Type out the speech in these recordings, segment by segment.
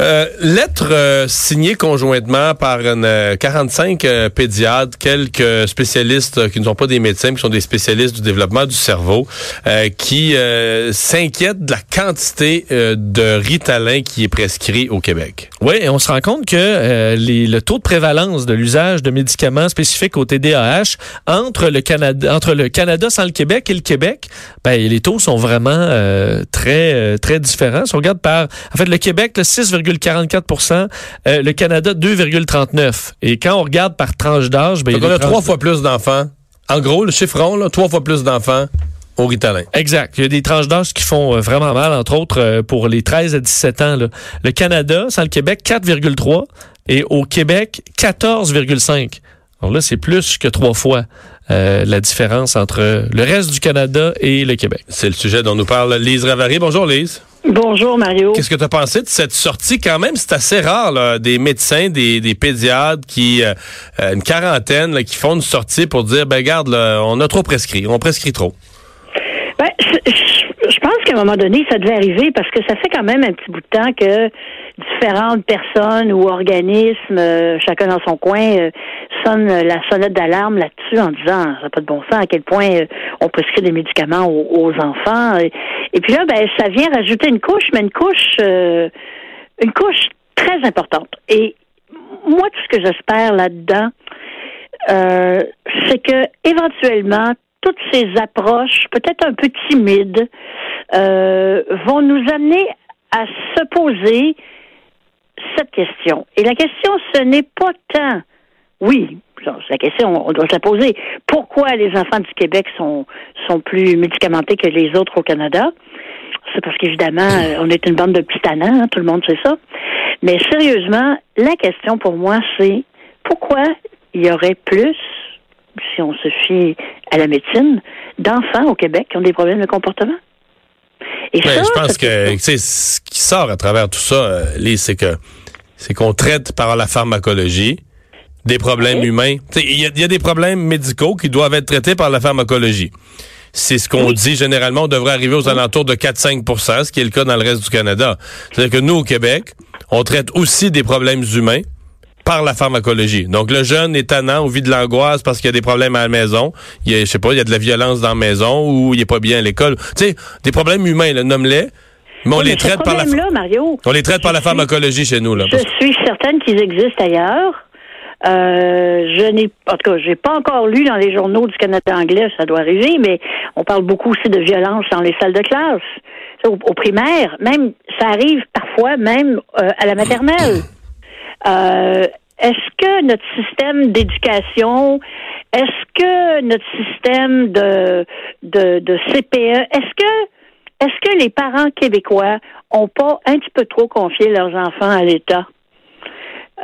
Euh, lettre euh, signée conjointement par une, 45 euh, pédiatres, quelques spécialistes qui ne sont pas des médecins, qui sont des spécialistes du développement du cerveau, qui s'inquiètent de la quantité de Ritalin qui est prescrit au Québec. Oui, et on se rend compte que les, le taux de prévalence de l'usage de médicaments spécifiques au TDAH entre le Canada, entre le Canada sans le Québec et le Québec, ben, les taux sont vraiment très très différents. Si on regarde par, en fait, le Québec, le 6, 2,44 euh, le Canada 2,39 Et quand on regarde par tranche d'âge, ben, il y a trois fois plus d'enfants. En gros, le chiffron, là, trois fois plus d'enfants au Ritalin. Exact. Il y a des tranches d'âge qui font euh, vraiment mal, entre autres euh, pour les 13 à 17 ans. Le Canada, sans le Québec, 4,3 et au Québec, 14,5. Alors là, c'est plus que trois fois la différence entre le reste du Canada et le Québec. C'est le sujet dont nous parle Lise Ravary. Bonjour Lise. Bonjour Mario. Qu'est-ce que tu as pensé de cette sortie? Quand même? C'est assez rare, là, des médecins, des, des pédiatres qui, euh, euh, une quarantaine, là, qui font une sortie pour dire, ben garde, on a trop prescrit, on prescrit trop. Ben, je pense qu'à un moment donné, ça devait arriver parce que ça fait quand même un petit bout de temps que différentes personnes ou organismes, euh, chacun dans son coin, euh, sonnent la sonnette d'alarme là-dessus en disant, ça n'a pas de bon sens à quel point euh, on prescrit des médicaments aux, enfants. Et, puis là, ben, ça vient rajouter une couche, mais une couche, une couche très importante. Et moi, tout ce que j'espère là-dedans, c'est que éventuellement toutes ces approches, peut-être un peu timides, vont nous amener à se poser cette question. Et la question, ce n'est pas tant, oui, la question, on doit se la poser. Pourquoi les enfants du Québec sont, sont plus médicamentés que les autres au Canada? C'est parce qu'évidemment, euh, on est une bande de petits hein, tout le monde sait ça. Mais sérieusement, la question pour moi, c'est pourquoi il y aurait plus, si on se fie à la médecine, d'enfants au Québec qui ont des problèmes de comportement? Et ben, je pense que ce qui sort à travers tout ça, euh, c'est que c'est qu'on traite par la pharmacologie des problèmes humains. Il y, a des problèmes médicaux qui doivent être traités par la pharmacologie. C'est ce qu'on dit généralement, on devrait arriver aux alentours de 4-5% ce qui est le cas dans le reste du Canada. C'est-à-dire que nous, au Québec, on traite aussi des problèmes humains par la pharmacologie. Donc, le jeune est tannant ou vit de l'angoisse parce qu'il y a des problèmes à la maison. Il y a, je sais pas, il y a de la violence dans la maison ou il est pas bien à l'école. Tu sais, des problèmes humains, le nomme-les. Mais on les traite par la on les traite par la pharmacologie chez nous là. Je suis certaine qu'ils existent ailleurs. Euh, je n'ai, en tout cas, j'ai pas encore lu dans les journaux du Canada anglais, ça doit arriver, mais on parle beaucoup aussi de violence dans les salles de classe, au, primaire, même, ça arrive parfois même euh, à la maternelle. Euh, est-ce que notre système d'éducation, est-ce que notre système de, de, de CPE, est-ce que est-ce que les parents québécois ont pas un petit peu trop confié leurs enfants à l'État?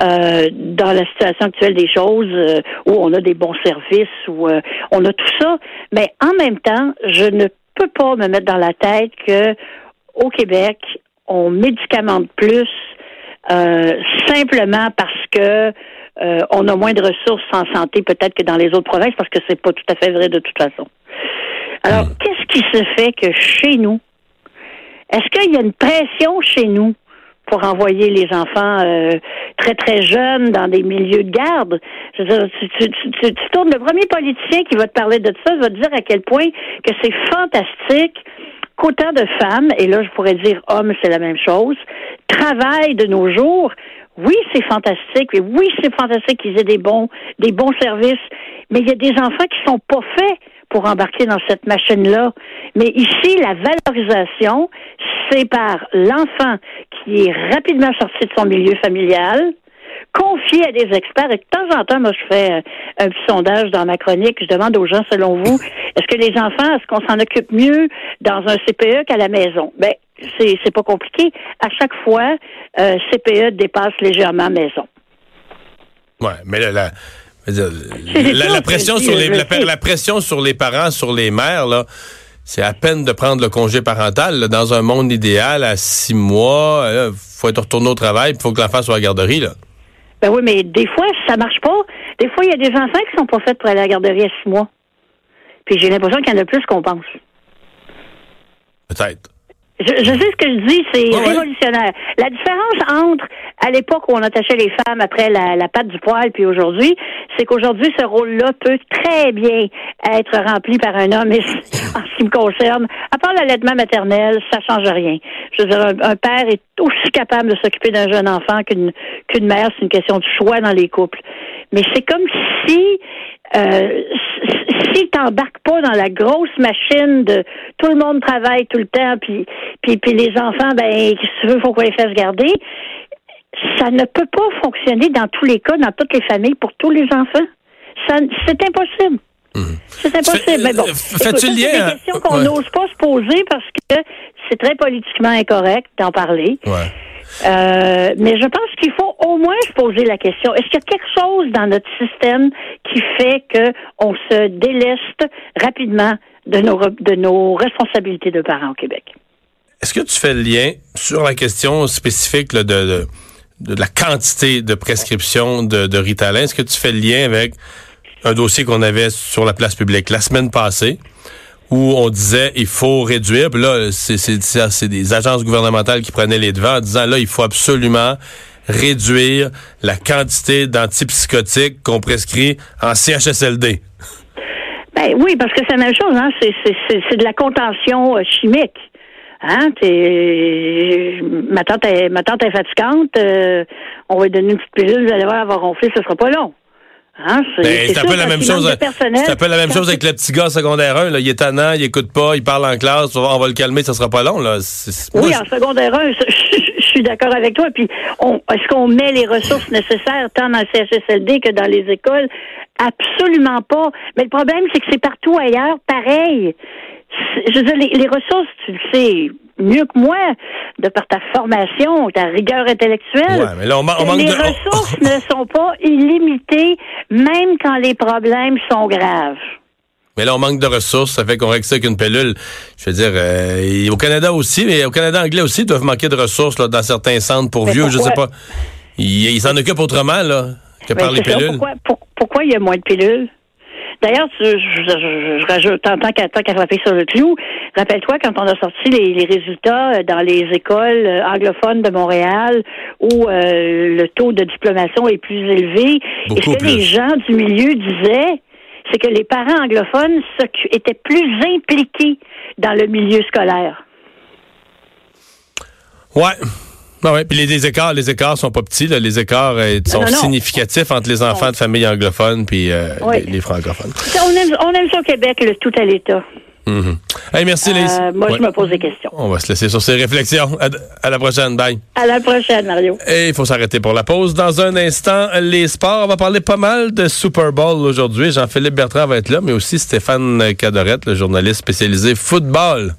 Euh, dans la situation actuelle des choses, euh, où on a des bons services, où on a tout ça, mais en même temps, je ne peux pas me mettre dans la tête que au Québec, on médicamente plus euh, simplement parce que euh, on a moins de ressources en santé peut-être que dans les autres provinces, parce que c'est pas tout à fait vrai de toute façon. Alors, hmm. qu'est-ce qui se fait que chez nous, est-ce qu'il y a une pression chez nous pour envoyer les enfants euh, très très jeunes dans des milieux de garde? Je veux dire, tu, tu, tu, tu, tournes le premier politicien qui va te parler de ça, va te dire à quel point que c'est fantastique qu'autant de femmes, et là je pourrais dire hommes, c'est la même chose, travaillent de nos jours. Oui, c'est fantastique, et oui, c'est fantastique qu'ils aient des bons, des bons services, mais il y a des enfants qui sont pas faits pour embarquer dans cette machine-là. Mais ici, la valorisation, c'est par l'enfant qui est rapidement sorti de son milieu familial, confié à des experts. Et de temps en temps, moi, je fais un petit sondage dans ma chronique. Je demande aux gens, selon vous, est-ce que les enfants, est-ce qu'on s'en occupe mieux dans un CPE qu'à la maison? Ben, c'est, c'est pas compliqué. À chaque fois, euh, CPE dépasse légèrement maison. Ouais, mais la, la, la, pression sur les, la, pression sur les parents, sur les mères, là, c'est à peine de prendre le congé parental. dans un monde idéal, à six mois, il faut être retourné au travail, il faut que l'enfant soit à la garderie. Là. Ben oui, mais des fois, ça marche pas. Des fois, il y a des enfants qui sont pas faits pour aller à la garderie à six mois. Puis j'ai l'impression qu'il y en a plus qu'on pense. Peut-être. Je, sais ce que je dis, c'est révolutionnaire. La différence entre à l'époque où on attachait les femmes après la, la patte du poil, puis aujourd'hui, c'est qu'aujourd'hui, ce rôle-là peut très bien être rempli par un homme. Et en ce qui me concerne, à part l'allaitement maternel, ça change rien. Je veux dire, un, père est aussi capable de s'occuper d'un jeune enfant qu'une qu'une mère. C'est une question de choix dans les couples. Mais c'est comme si euh, si t'embarques pas dans la grosse machine de tout le monde travaille tout le temps, puis puis, puis les enfants, ben, si tu veux, faut qu'on les fasse garder. Ça ne peut pas fonctionner dans tous les cas, dans toutes les familles, pour tous les enfants. Ça, c'est impossible. C'est impossible. mais bon, lien? C'est des questions qu'on n'ose pas se poser parce que c'est très politiquement incorrect d'en parler. Ouais. Euh, mais je pense qu'il faut au moins se poser la question est-ce qu'il y a quelque chose dans notre système qui fait que on se déleste rapidement de nos de nos responsabilités de parents au Québec? Est-ce que tu fais le lien sur la question spécifique de, de, de, la quantité de prescription de, de Ritalin? Est-ce que tu fais le lien avec un dossier qu'on avait sur la place publique la semaine passée? où on disait il faut réduire. Puis là, c'est des agences gouvernementales qui prenaient les devants en disant là, il faut absolument réduire la quantité d'antipsychotiques qu'on prescrit en CHSLD. Ben oui, parce que c'est la même chose, hein? C'est de la contention euh, chimique. Hein? Ma tante est ma tante est fatigante, euh, on va lui donner une petite pilule, vous allez voir, elle va ronfler, ce sera pas long. Hein, c'est un peu la même chose. C'est un peu la même chose avec le petit gars secondaire 1. Là. Il est tannant, il écoute pas, il parle en classe. On va le calmer, ça sera pas long. Là. oui, en secondaire 1, je suis d'accord avec toi. Puis, est-ce qu'on met les ressources nécessaires tant dans le CHSLD que dans les écoles? Absolument pas. Mais le problème, c'est que c'est partout ailleurs, pareil. Je veux dire, les, les ressources, tu le sais mieux que moi, de par ta formation, ta rigueur intellectuelle. mais là, on, on les de... ressources ne sont pas illimitées, même quand les problèmes sont graves. Mais là, on manque de ressources, ça fait qu'on règle ça avec une pilule. Je veux dire, euh, au Canada aussi, mais au Canada anglais aussi, ils doivent manquer de ressources là, dans certains centres pour vieux, je sais pas. Ils s'en occupent autrement là, que par les pilules. pourquoi, pourquoi il y a moins de pilules? D'ailleurs, je, je, je, rajoute, en tant qu'à frapper sur le clou, rappelle-toi quand on a sorti les, résultats euh, dans les écoles euh, anglophones de Montréal où euh, le taux de diplomation est plus élevé, et ce que les gens du milieu disaient, c'est que les parents anglophones étaient plus impliqués dans le milieu scolaire. Ouais. Ben ouais, puis les, écarts, les écarts sont pas petits, là. les écarts euh, sont significatifs entre les enfants de familles anglophones puis euh, les, francophones. On aime, on aime ça au Québec, le tout à l'État. Mm merci, Lise. Euh, moi, je me pose des questions. On va se laisser sur ces réflexions. À, la prochaine. Bye. À la prochaine, Mario. Et il faut s'arrêter pour la pause. Dans un instant, les sports. On va parler pas mal de Super Bowl aujourd'hui. Jean-Philippe Bertrand va être là, mais aussi Stéphane Cadorette, le journaliste spécialisé football.